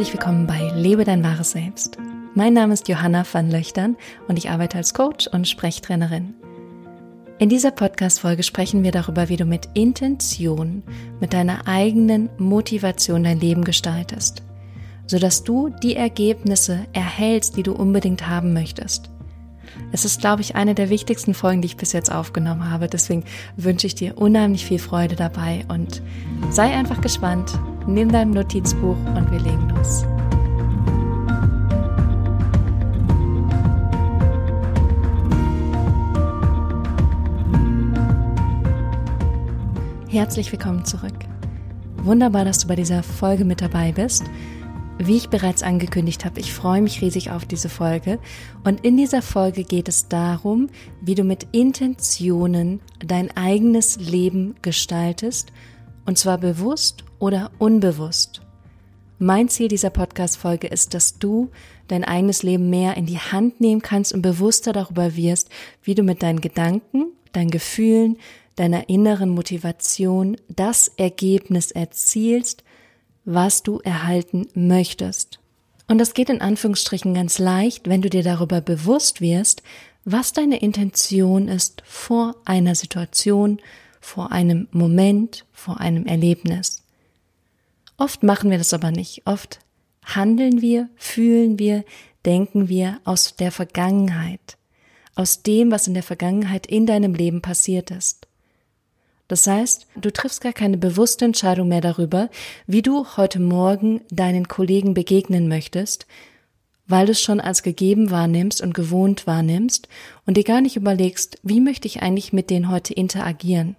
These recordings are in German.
Herzlich willkommen bei Lebe dein wahres Selbst. Mein Name ist Johanna van Löchtern und ich arbeite als Coach und Sprechtrainerin. In dieser Podcast-Folge sprechen wir darüber, wie du mit Intention, mit deiner eigenen Motivation dein Leben gestaltest, sodass du die Ergebnisse erhältst, die du unbedingt haben möchtest. Es ist, glaube ich, eine der wichtigsten Folgen, die ich bis jetzt aufgenommen habe. Deswegen wünsche ich dir unheimlich viel Freude dabei und sei einfach gespannt. Nimm dein Notizbuch und wir legen los. Herzlich willkommen zurück. Wunderbar, dass du bei dieser Folge mit dabei bist. Wie ich bereits angekündigt habe, ich freue mich riesig auf diese Folge und in dieser Folge geht es darum, wie du mit Intentionen dein eigenes Leben gestaltest und zwar bewusst oder unbewusst. Mein Ziel dieser Podcast-Folge ist, dass du dein eigenes Leben mehr in die Hand nehmen kannst und bewusster darüber wirst, wie du mit deinen Gedanken, deinen Gefühlen, deiner inneren Motivation das Ergebnis erzielst, was du erhalten möchtest. Und das geht in Anführungsstrichen ganz leicht, wenn du dir darüber bewusst wirst, was deine Intention ist vor einer Situation, vor einem Moment, vor einem Erlebnis. Oft machen wir das aber nicht. Oft handeln wir, fühlen wir, denken wir aus der Vergangenheit, aus dem, was in der Vergangenheit in deinem Leben passiert ist. Das heißt, du triffst gar keine bewusste Entscheidung mehr darüber, wie du heute Morgen deinen Kollegen begegnen möchtest, weil du es schon als gegeben wahrnimmst und gewohnt wahrnimmst und dir gar nicht überlegst, wie möchte ich eigentlich mit denen heute interagieren.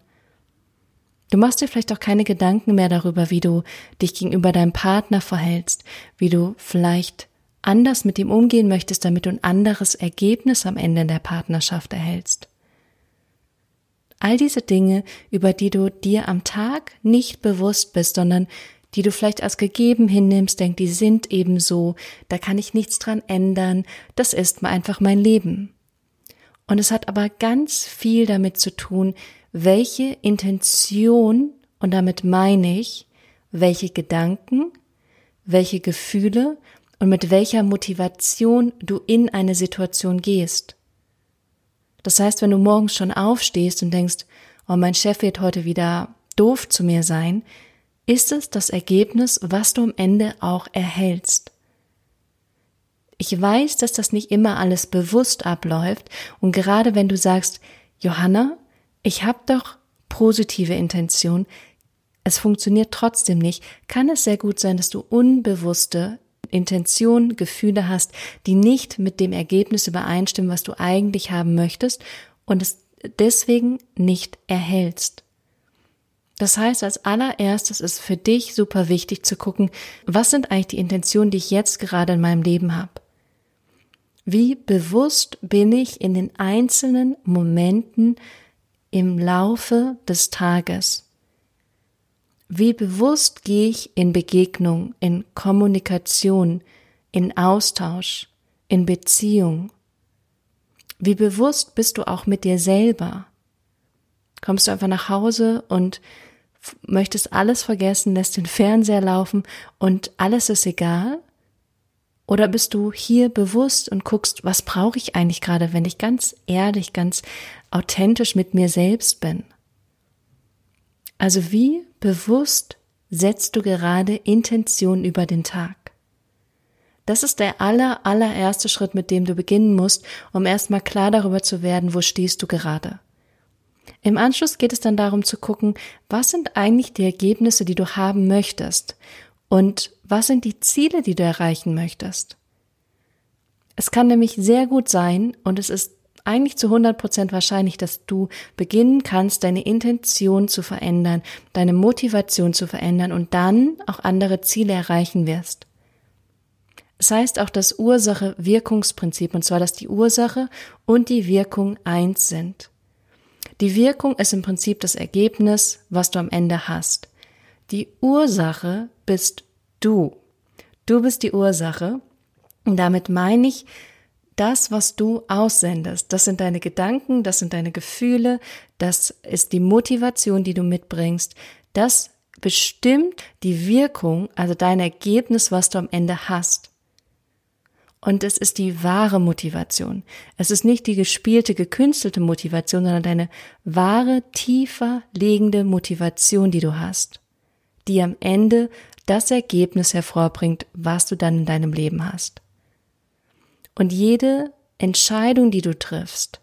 Du machst dir vielleicht auch keine Gedanken mehr darüber, wie du dich gegenüber deinem Partner verhältst, wie du vielleicht anders mit ihm umgehen möchtest, damit du ein anderes Ergebnis am Ende der Partnerschaft erhältst. All diese Dinge, über die du dir am Tag nicht bewusst bist, sondern die du vielleicht als gegeben hinnimmst, denk, die sind eben so, da kann ich nichts dran ändern, das ist mal einfach mein Leben. Und es hat aber ganz viel damit zu tun, welche Intention, und damit meine ich, welche Gedanken, welche Gefühle und mit welcher Motivation du in eine Situation gehst. Das heißt, wenn du morgens schon aufstehst und denkst, oh, mein Chef wird heute wieder doof zu mir sein, ist es das Ergebnis, was du am Ende auch erhältst. Ich weiß, dass das nicht immer alles bewusst abläuft und gerade wenn du sagst, Johanna, ich habe doch positive Intention, es funktioniert trotzdem nicht, kann es sehr gut sein, dass du unbewusste Intention, Gefühle hast, die nicht mit dem Ergebnis übereinstimmen, was du eigentlich haben möchtest und es deswegen nicht erhältst. Das heißt, als allererstes ist für dich super wichtig zu gucken, was sind eigentlich die Intentionen, die ich jetzt gerade in meinem Leben habe? Wie bewusst bin ich in den einzelnen Momenten im Laufe des Tages? Wie bewusst gehe ich in Begegnung, in Kommunikation, in Austausch, in Beziehung? Wie bewusst bist du auch mit dir selber? Kommst du einfach nach Hause und möchtest alles vergessen, lässt den Fernseher laufen und alles ist egal? Oder bist du hier bewusst und guckst, was brauche ich eigentlich gerade, wenn ich ganz ehrlich, ganz authentisch mit mir selbst bin? Also wie bewusst setzt du gerade Intention über den Tag? Das ist der aller, allererste Schritt, mit dem du beginnen musst, um erstmal klar darüber zu werden, wo stehst du gerade. Im Anschluss geht es dann darum zu gucken, was sind eigentlich die Ergebnisse, die du haben möchtest und was sind die Ziele, die du erreichen möchtest. Es kann nämlich sehr gut sein und es ist eigentlich zu 100 Prozent wahrscheinlich, dass du beginnen kannst, deine Intention zu verändern, deine Motivation zu verändern und dann auch andere Ziele erreichen wirst. Es heißt auch das Ursache-Wirkungsprinzip, und zwar, dass die Ursache und die Wirkung eins sind. Die Wirkung ist im Prinzip das Ergebnis, was du am Ende hast. Die Ursache bist du. Du bist die Ursache. Und damit meine ich, das, was du aussendest. Das sind deine Gedanken, das sind deine Gefühle, das ist die Motivation, die du mitbringst. Das bestimmt die Wirkung, also dein Ergebnis, was du am Ende hast. Und es ist die wahre Motivation. Es ist nicht die gespielte, gekünstelte Motivation, sondern deine wahre, tiefer liegende Motivation, die du hast, die am Ende das Ergebnis hervorbringt, was du dann in deinem Leben hast. Und jede Entscheidung, die du triffst,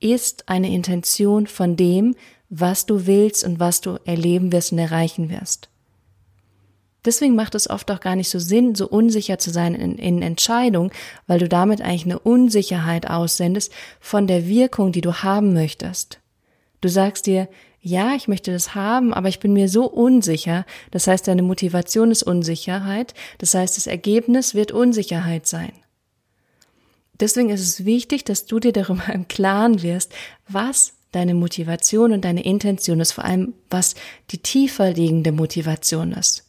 ist eine Intention von dem, was du willst und was du erleben wirst und erreichen wirst. Deswegen macht es oft auch gar nicht so Sinn, so unsicher zu sein in, in Entscheidungen, weil du damit eigentlich eine Unsicherheit aussendest von der Wirkung, die du haben möchtest. Du sagst dir, ja, ich möchte das haben, aber ich bin mir so unsicher. Das heißt, deine Motivation ist Unsicherheit. Das heißt, das Ergebnis wird Unsicherheit sein. Deswegen ist es wichtig, dass du dir darüber im Klaren wirst, was deine Motivation und deine Intention ist, vor allem was die tiefer liegende Motivation ist.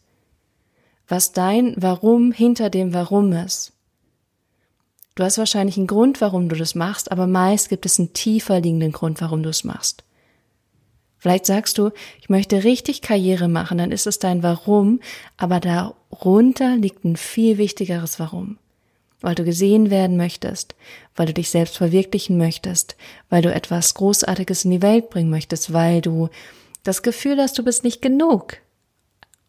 Was dein Warum hinter dem Warum ist. Du hast wahrscheinlich einen Grund, warum du das machst, aber meist gibt es einen tiefer liegenden Grund, warum du es machst. Vielleicht sagst du, ich möchte richtig Karriere machen, dann ist es dein Warum, aber darunter liegt ein viel wichtigeres Warum weil du gesehen werden möchtest, weil du dich selbst verwirklichen möchtest, weil du etwas Großartiges in die Welt bringen möchtest, weil du das Gefühl hast, du bist nicht genug.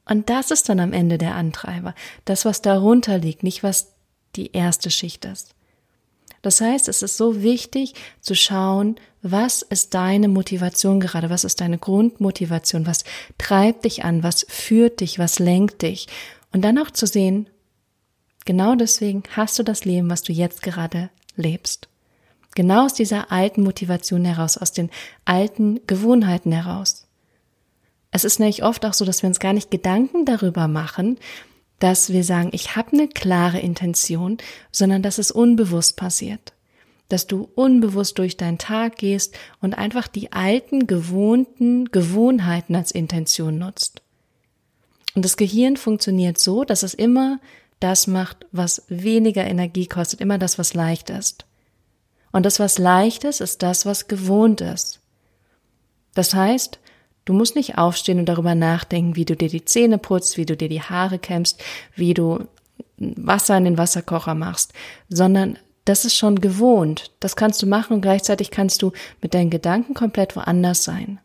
Und das ist dann am Ende der Antreiber, das, was darunter liegt, nicht was die erste Schicht ist. Das heißt, es ist so wichtig zu schauen, was ist deine Motivation gerade, was ist deine Grundmotivation, was treibt dich an, was führt dich, was lenkt dich. Und dann auch zu sehen, Genau deswegen hast du das Leben, was du jetzt gerade lebst. Genau aus dieser alten Motivation heraus, aus den alten Gewohnheiten heraus. Es ist nämlich oft auch so, dass wir uns gar nicht Gedanken darüber machen, dass wir sagen, ich habe eine klare Intention, sondern dass es unbewusst passiert. Dass du unbewusst durch deinen Tag gehst und einfach die alten, gewohnten Gewohnheiten als Intention nutzt. Und das Gehirn funktioniert so, dass es immer das macht, was weniger Energie kostet, immer das, was leicht ist. Und das, was leicht ist, ist das, was gewohnt ist. Das heißt, du musst nicht aufstehen und darüber nachdenken, wie du dir die Zähne putzt, wie du dir die Haare kämmst, wie du Wasser in den Wasserkocher machst, sondern das ist schon gewohnt. Das kannst du machen und gleichzeitig kannst du mit deinen Gedanken komplett woanders sein.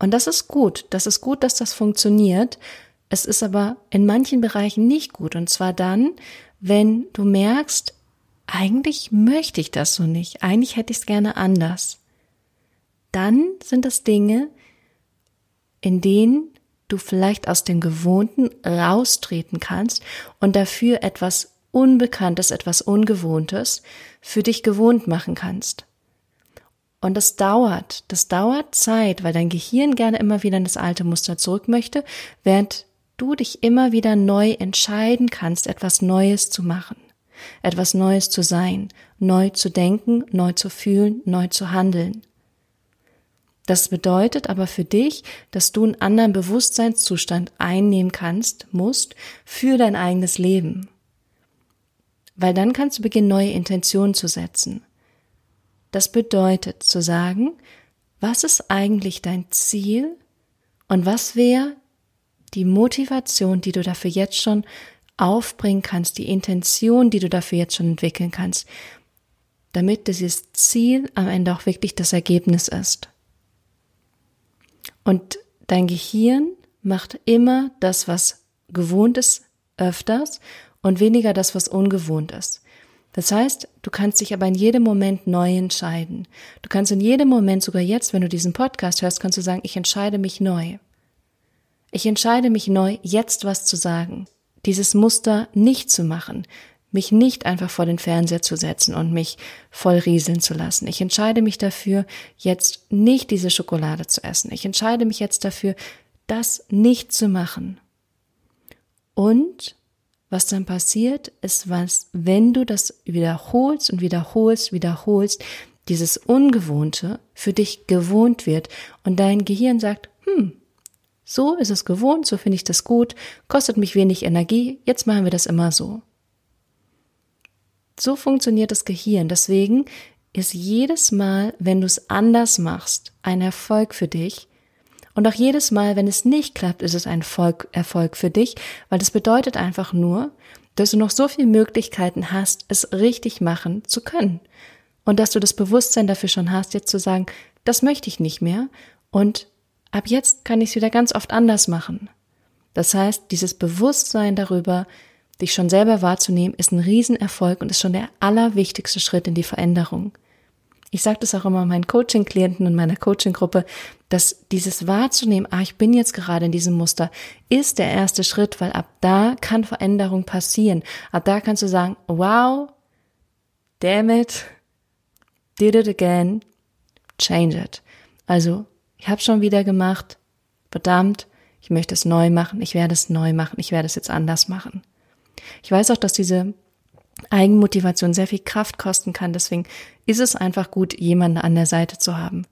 Und das ist gut. Das ist gut, dass das funktioniert, es ist aber in manchen Bereichen nicht gut. Und zwar dann, wenn du merkst, eigentlich möchte ich das so nicht. Eigentlich hätte ich es gerne anders. Dann sind das Dinge, in denen du vielleicht aus dem Gewohnten raustreten kannst und dafür etwas Unbekanntes, etwas Ungewohntes für dich gewohnt machen kannst. Und das dauert, das dauert Zeit, weil dein Gehirn gerne immer wieder in das alte Muster zurück möchte, während du dich immer wieder neu entscheiden kannst, etwas Neues zu machen, etwas Neues zu sein, neu zu denken, neu zu fühlen, neu zu handeln. Das bedeutet aber für dich, dass du einen anderen Bewusstseinszustand einnehmen kannst, musst, für dein eigenes Leben. Weil dann kannst du beginnen, neue Intentionen zu setzen. Das bedeutet zu sagen, was ist eigentlich dein Ziel und was wäre die Motivation, die du dafür jetzt schon aufbringen kannst, die Intention, die du dafür jetzt schon entwickeln kannst, damit dieses Ziel am Ende auch wirklich das Ergebnis ist. Und dein Gehirn macht immer das, was gewohnt ist, öfters und weniger das, was ungewohnt ist. Das heißt, du kannst dich aber in jedem Moment neu entscheiden. Du kannst in jedem Moment, sogar jetzt, wenn du diesen Podcast hörst, kannst du sagen, ich entscheide mich neu. Ich entscheide mich neu, jetzt was zu sagen, dieses Muster nicht zu machen, mich nicht einfach vor den Fernseher zu setzen und mich voll rieseln zu lassen. Ich entscheide mich dafür, jetzt nicht diese Schokolade zu essen. Ich entscheide mich jetzt dafür, das nicht zu machen. Und was dann passiert, ist was, wenn du das wiederholst und wiederholst, wiederholst, dieses Ungewohnte für dich gewohnt wird und dein Gehirn sagt, hm, so ist es gewohnt, so finde ich das gut, kostet mich wenig Energie, jetzt machen wir das immer so. So funktioniert das Gehirn. Deswegen ist jedes Mal, wenn du es anders machst, ein Erfolg für dich. Und auch jedes Mal, wenn es nicht klappt, ist es ein Erfolg, für dich, weil das bedeutet einfach nur, dass du noch so viele Möglichkeiten hast, es richtig machen zu können. Und dass du das Bewusstsein dafür schon hast, jetzt zu sagen, das möchte ich nicht mehr und ab jetzt kann ich es wieder ganz oft anders machen. Das heißt, dieses Bewusstsein darüber, dich schon selber wahrzunehmen, ist ein Riesenerfolg und ist schon der allerwichtigste Schritt in die Veränderung. Ich sage das auch immer meinen Coaching-Klienten und meiner Coaching-Gruppe, dass dieses wahrzunehmen, ah, ich bin jetzt gerade in diesem Muster, ist der erste Schritt, weil ab da kann Veränderung passieren. Ab da kannst du sagen, wow, damn it, did it again, change it. Also, ich habe schon wieder gemacht, verdammt, ich möchte es neu machen, ich werde es neu machen, ich werde es jetzt anders machen. Ich weiß auch, dass diese Eigenmotivation sehr viel Kraft kosten kann, deswegen ist es einfach gut, jemanden an der Seite zu haben.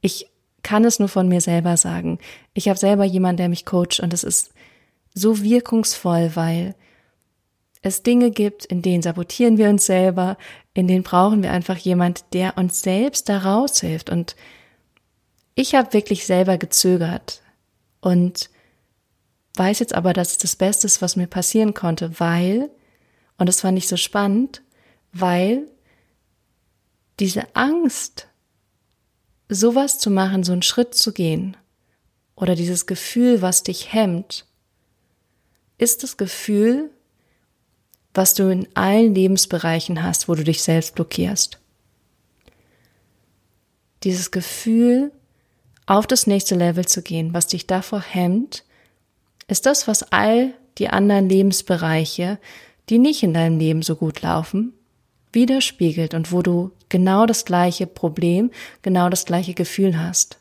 Ich kann es nur von mir selber sagen. Ich habe selber jemanden, der mich coacht und es ist so wirkungsvoll, weil es Dinge gibt, in denen sabotieren wir uns selber, in denen brauchen wir einfach jemand, der uns selbst da raushilft. Und ich habe wirklich selber gezögert und weiß jetzt aber, dass es das Beste ist, was mir passieren konnte, weil, und das fand ich so spannend, weil diese Angst, sowas zu machen, so einen Schritt zu gehen, oder dieses Gefühl, was dich hemmt, ist das Gefühl, was du in allen Lebensbereichen hast, wo du dich selbst blockierst. Dieses Gefühl, auf das nächste Level zu gehen, was dich davor hemmt, ist das, was all die anderen Lebensbereiche, die nicht in deinem Leben so gut laufen, widerspiegelt und wo du genau das gleiche Problem, genau das gleiche Gefühl hast.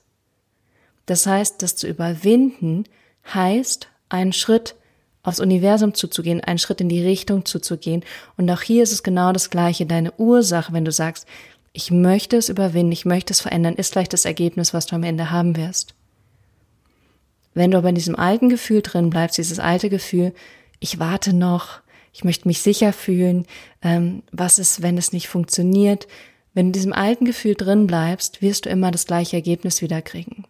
Das heißt, das zu überwinden heißt, einen Schritt aufs Universum zuzugehen, einen Schritt in die Richtung zuzugehen. Und auch hier ist es genau das Gleiche. Deine Ursache, wenn du sagst, ich möchte es überwinden, ich möchte es verändern, ist gleich das Ergebnis, was du am Ende haben wirst. Wenn du aber in diesem alten Gefühl drin bleibst, dieses alte Gefühl, ich warte noch, ich möchte mich sicher fühlen, ähm, was ist, wenn es nicht funktioniert, wenn du in diesem alten Gefühl drin bleibst, wirst du immer das gleiche Ergebnis wieder kriegen.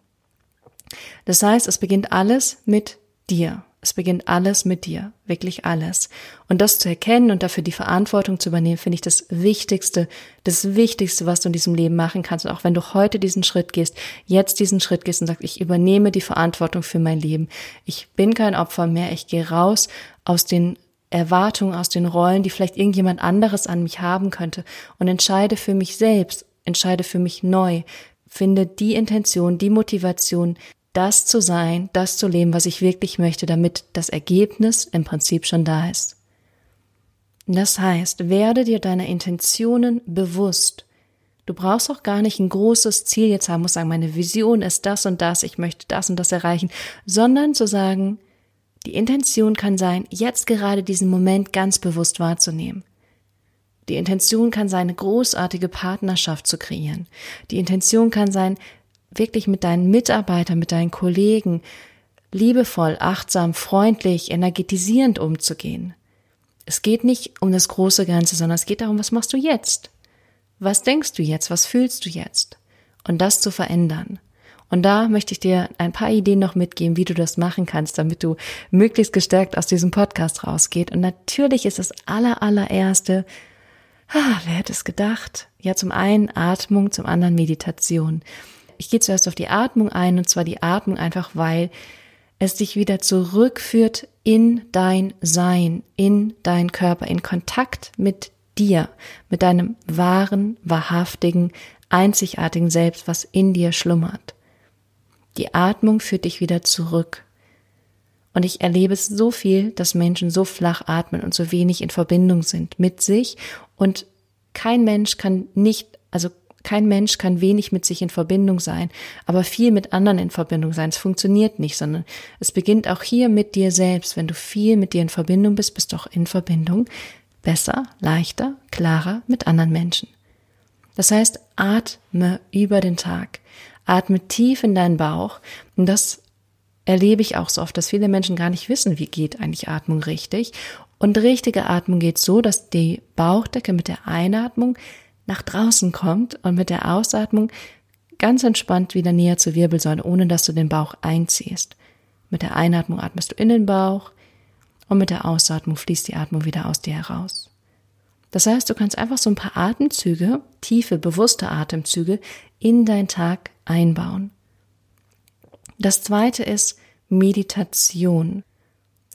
Das heißt, es beginnt alles mit dir. Es beginnt alles mit dir, wirklich alles. Und das zu erkennen und dafür die Verantwortung zu übernehmen, finde ich das Wichtigste, das Wichtigste, was du in diesem Leben machen kannst. Und auch wenn du heute diesen Schritt gehst, jetzt diesen Schritt gehst und sagst, ich übernehme die Verantwortung für mein Leben. Ich bin kein Opfer mehr. Ich gehe raus aus den Erwartungen, aus den Rollen, die vielleicht irgendjemand anderes an mich haben könnte und entscheide für mich selbst, entscheide für mich neu, finde die Intention, die Motivation, das zu sein, das zu leben, was ich wirklich möchte, damit das Ergebnis im Prinzip schon da ist. Das heißt, werde dir deiner Intentionen bewusst. Du brauchst auch gar nicht ein großes Ziel jetzt haben, muss sagen, meine Vision ist das und das, ich möchte das und das erreichen, sondern zu sagen, die Intention kann sein, jetzt gerade diesen Moment ganz bewusst wahrzunehmen. Die Intention kann sein, eine großartige Partnerschaft zu kreieren. Die Intention kann sein, wirklich mit deinen Mitarbeitern, mit deinen Kollegen liebevoll, achtsam, freundlich, energetisierend umzugehen. Es geht nicht um das große Ganze, sondern es geht darum, was machst du jetzt? Was denkst du jetzt? Was fühlst du jetzt? Und das zu verändern. Und da möchte ich dir ein paar Ideen noch mitgeben, wie du das machen kannst, damit du möglichst gestärkt aus diesem Podcast rausgeht. Und natürlich ist das aller, allererste, ah, wer hätte es gedacht? Ja, zum einen Atmung, zum anderen Meditation. Ich gehe zuerst auf die Atmung ein, und zwar die Atmung einfach, weil es dich wieder zurückführt in dein Sein, in dein Körper, in Kontakt mit dir, mit deinem wahren, wahrhaftigen, einzigartigen Selbst, was in dir schlummert. Die Atmung führt dich wieder zurück. Und ich erlebe es so viel, dass Menschen so flach atmen und so wenig in Verbindung sind mit sich. Und kein Mensch kann nicht, also kein Mensch kann wenig mit sich in Verbindung sein, aber viel mit anderen in Verbindung sein. Es funktioniert nicht, sondern es beginnt auch hier mit dir selbst. Wenn du viel mit dir in Verbindung bist, bist du auch in Verbindung besser, leichter, klarer mit anderen Menschen. Das heißt, atme über den Tag. Atme tief in deinen Bauch. Und das erlebe ich auch so oft, dass viele Menschen gar nicht wissen, wie geht eigentlich Atmung richtig. Und richtige Atmung geht so, dass die Bauchdecke mit der Einatmung nach draußen kommt und mit der Ausatmung ganz entspannt wieder näher zur Wirbelsäule, ohne dass du den Bauch einziehst. Mit der Einatmung atmest du in den Bauch und mit der Ausatmung fließt die Atmung wieder aus dir heraus. Das heißt, du kannst einfach so ein paar Atemzüge, tiefe, bewusste Atemzüge in deinen Tag einbauen. Das zweite ist Meditation.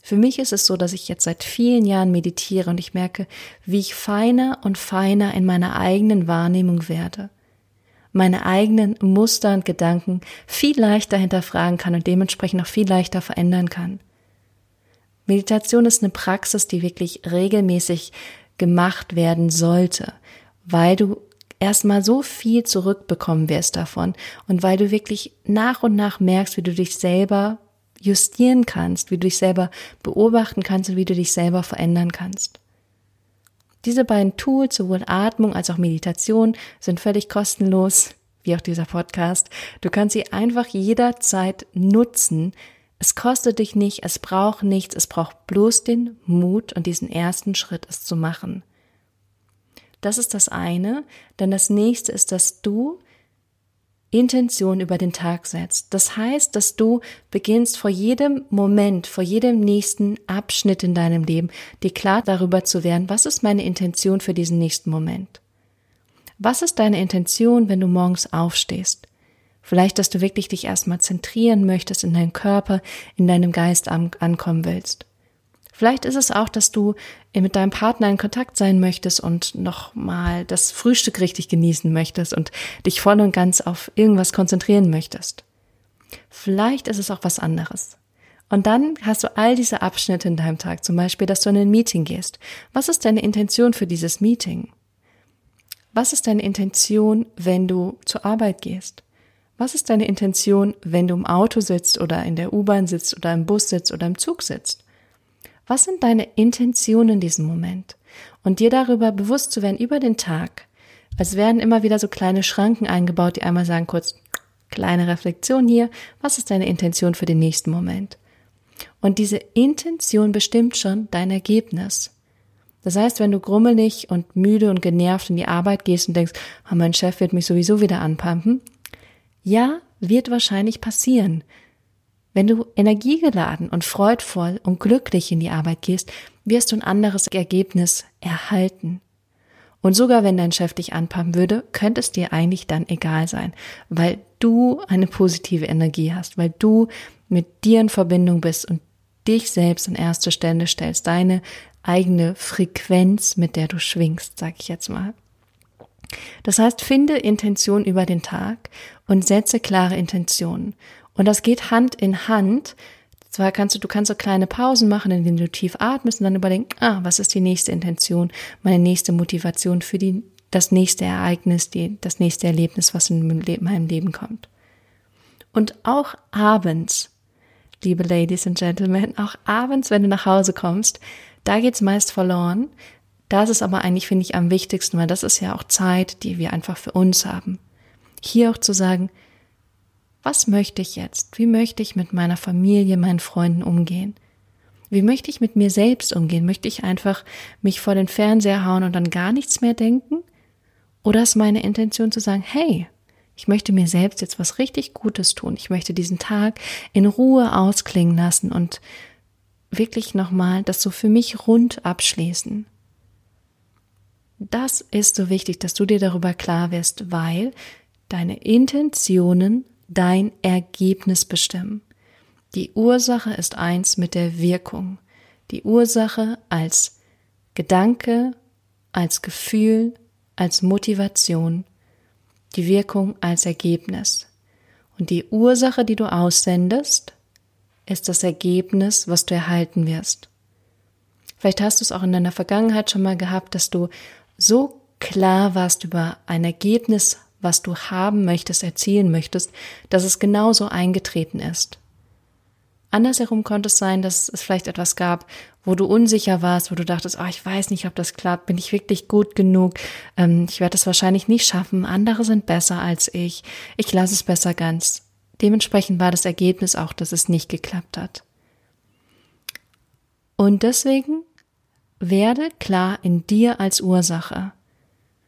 Für mich ist es so, dass ich jetzt seit vielen Jahren meditiere und ich merke, wie ich feiner und feiner in meiner eigenen Wahrnehmung werde. Meine eigenen Muster und Gedanken viel leichter hinterfragen kann und dementsprechend auch viel leichter verändern kann. Meditation ist eine Praxis, die wirklich regelmäßig gemacht werden sollte, weil du erstmal so viel zurückbekommen wirst davon und weil du wirklich nach und nach merkst, wie du dich selber justieren kannst, wie du dich selber beobachten kannst und wie du dich selber verändern kannst. Diese beiden Tools, sowohl Atmung als auch Meditation, sind völlig kostenlos, wie auch dieser Podcast. Du kannst sie einfach jederzeit nutzen. Es kostet dich nicht, es braucht nichts, es braucht bloß den Mut und diesen ersten Schritt, es zu machen. Das ist das eine. Dann das nächste ist, dass du Intention über den Tag setzt. Das heißt, dass du beginnst vor jedem Moment, vor jedem nächsten Abschnitt in deinem Leben, dir klar darüber zu werden, was ist meine Intention für diesen nächsten Moment? Was ist deine Intention, wenn du morgens aufstehst? Vielleicht, dass du wirklich dich erstmal zentrieren möchtest in deinem Körper, in deinem Geist ankommen willst. Vielleicht ist es auch, dass du mit deinem Partner in Kontakt sein möchtest und nochmal das Frühstück richtig genießen möchtest und dich voll und ganz auf irgendwas konzentrieren möchtest. Vielleicht ist es auch was anderes. Und dann hast du all diese Abschnitte in deinem Tag, zum Beispiel, dass du in ein Meeting gehst. Was ist deine Intention für dieses Meeting? Was ist deine Intention, wenn du zur Arbeit gehst? Was ist deine Intention, wenn du im Auto sitzt oder in der U-Bahn sitzt oder im Bus sitzt oder im Zug sitzt? Was sind deine Intentionen in diesem Moment? Und dir darüber bewusst zu werden über den Tag. Es werden immer wieder so kleine Schranken eingebaut, die einmal sagen kurz, kleine Reflexion hier, was ist deine Intention für den nächsten Moment? Und diese Intention bestimmt schon dein Ergebnis. Das heißt, wenn du grummelig und müde und genervt in die Arbeit gehst und denkst, oh, mein Chef wird mich sowieso wieder anpumpen, ja, wird wahrscheinlich passieren. Wenn du energiegeladen und freudvoll und glücklich in die Arbeit gehst, wirst du ein anderes Ergebnis erhalten. Und sogar wenn dein Chef dich anpumpen würde, könnte es dir eigentlich dann egal sein, weil du eine positive Energie hast, weil du mit dir in Verbindung bist und dich selbst an erste Stelle stellst, deine eigene Frequenz, mit der du schwingst, sag ich jetzt mal. Das heißt, finde Intention über den Tag und setze klare Intentionen. Und das geht Hand in Hand. Zwar kannst du, du kannst so kleine Pausen machen, indem du tief atmest und dann überlegen, ah, was ist die nächste Intention, meine nächste Motivation für die, das nächste Ereignis, die, das nächste Erlebnis, was in meinem Leben kommt. Und auch abends, liebe Ladies and Gentlemen, auch abends, wenn du nach Hause kommst, da geht's meist verloren. Das ist aber eigentlich, finde ich, am wichtigsten, weil das ist ja auch Zeit, die wir einfach für uns haben. Hier auch zu sagen, was möchte ich jetzt? Wie möchte ich mit meiner Familie, meinen Freunden umgehen? Wie möchte ich mit mir selbst umgehen? Möchte ich einfach mich vor den Fernseher hauen und dann gar nichts mehr denken? Oder ist meine Intention zu sagen, hey, ich möchte mir selbst jetzt was richtig Gutes tun. Ich möchte diesen Tag in Ruhe ausklingen lassen und wirklich nochmal das so für mich rund abschließen. Das ist so wichtig, dass du dir darüber klar wirst, weil deine Intentionen dein Ergebnis bestimmen. Die Ursache ist eins mit der Wirkung. Die Ursache als Gedanke, als Gefühl, als Motivation, die Wirkung als Ergebnis. Und die Ursache, die du aussendest, ist das Ergebnis, was du erhalten wirst. Vielleicht hast du es auch in deiner Vergangenheit schon mal gehabt, dass du so klar warst über ein Ergebnis, was du haben möchtest, erzielen möchtest, dass es genauso eingetreten ist. Andersherum konnte es sein, dass es vielleicht etwas gab, wo du unsicher warst, wo du dachtest, oh, ich weiß nicht, ob das klappt, bin ich wirklich gut genug, ähm, ich werde es wahrscheinlich nicht schaffen, andere sind besser als ich, ich lasse es besser ganz. Dementsprechend war das Ergebnis auch, dass es nicht geklappt hat. Und deswegen werde klar in dir als Ursache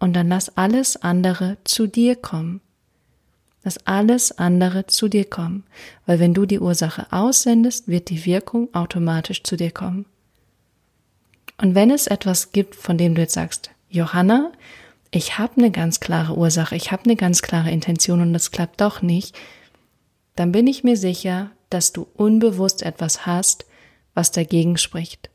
und dann lass alles andere zu dir kommen. dass alles andere zu dir kommt, weil wenn du die Ursache aussendest, wird die Wirkung automatisch zu dir kommen. Und wenn es etwas gibt, von dem du jetzt sagst, Johanna, ich habe eine ganz klare Ursache, ich habe eine ganz klare Intention und das klappt doch nicht, dann bin ich mir sicher, dass du unbewusst etwas hast, was dagegen spricht,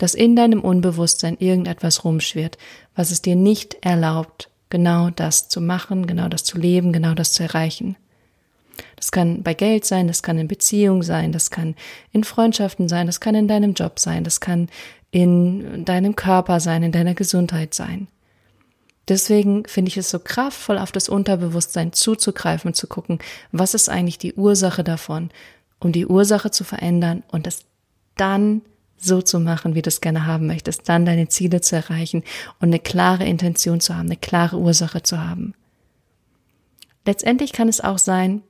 dass in deinem Unbewusstsein irgendetwas rumschwirrt, was es dir nicht erlaubt, genau das zu machen, genau das zu leben, genau das zu erreichen. Das kann bei Geld sein, das kann in Beziehung sein, das kann in Freundschaften sein, das kann in deinem Job sein, das kann in deinem Körper sein, in deiner Gesundheit sein. Deswegen finde ich es so kraftvoll, auf das Unterbewusstsein zuzugreifen und zu gucken, was ist eigentlich die Ursache davon, um die Ursache zu verändern und es dann so zu machen, wie du es gerne haben möchtest, dann deine Ziele zu erreichen und eine klare Intention zu haben, eine klare Ursache zu haben. Letztendlich kann es auch sein,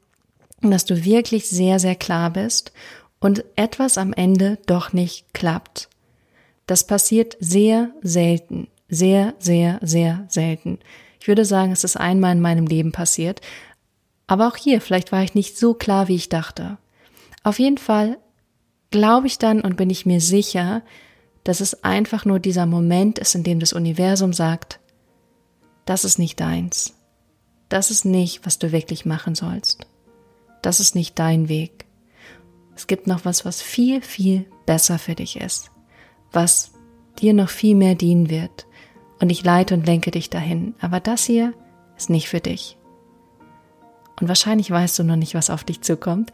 dass du wirklich sehr, sehr klar bist und etwas am Ende doch nicht klappt. Das passiert sehr selten, sehr, sehr, sehr selten. Ich würde sagen, es ist einmal in meinem Leben passiert, aber auch hier, vielleicht war ich nicht so klar, wie ich dachte. Auf jeden Fall glaube ich dann und bin ich mir sicher, dass es einfach nur dieser Moment ist, in dem das Universum sagt, das ist nicht deins. Das ist nicht, was du wirklich machen sollst. Das ist nicht dein Weg. Es gibt noch was, was viel, viel besser für dich ist, was dir noch viel mehr dienen wird. Und ich leite und lenke dich dahin. Aber das hier ist nicht für dich. Und wahrscheinlich weißt du noch nicht, was auf dich zukommt,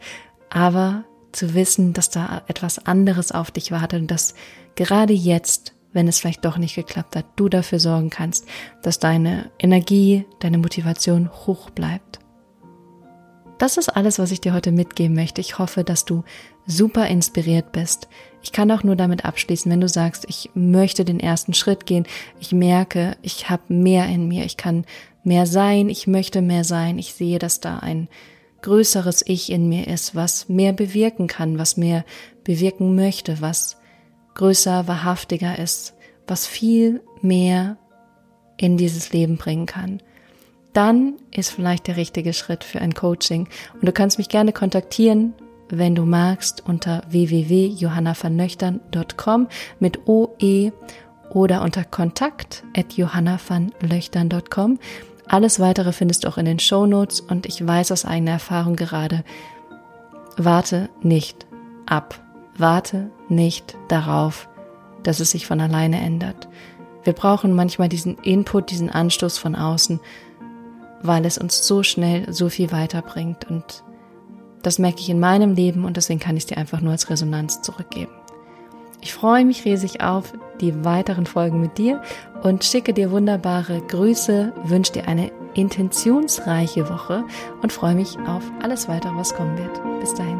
aber zu wissen, dass da etwas anderes auf dich wartet und dass gerade jetzt, wenn es vielleicht doch nicht geklappt hat, du dafür sorgen kannst, dass deine Energie, deine Motivation hoch bleibt. Das ist alles, was ich dir heute mitgeben möchte. Ich hoffe, dass du super inspiriert bist. Ich kann auch nur damit abschließen, wenn du sagst, ich möchte den ersten Schritt gehen, ich merke, ich habe mehr in mir, ich kann mehr sein, ich möchte mehr sein, ich sehe, dass da ein größeres Ich in mir ist, was mehr bewirken kann, was mehr bewirken möchte, was größer, wahrhaftiger ist, was viel mehr in dieses Leben bringen kann. Dann ist vielleicht der richtige Schritt für ein Coaching. Und du kannst mich gerne kontaktieren, wenn du magst, unter www.johannavernöchtern.com mit OE oder unter kontakt at johannavernlöchtern.com. Alles weitere findest du auch in den Show Notes und ich weiß aus eigener Erfahrung gerade, warte nicht ab. Warte nicht darauf, dass es sich von alleine ändert. Wir brauchen manchmal diesen Input, diesen Anstoß von außen, weil es uns so schnell so viel weiterbringt und das merke ich in meinem Leben und deswegen kann ich es dir einfach nur als Resonanz zurückgeben. Ich freue mich riesig auf die weiteren Folgen mit dir und schicke dir wunderbare Grüße, wünsche dir eine intentionsreiche Woche und freue mich auf alles weitere, was kommen wird. Bis dahin.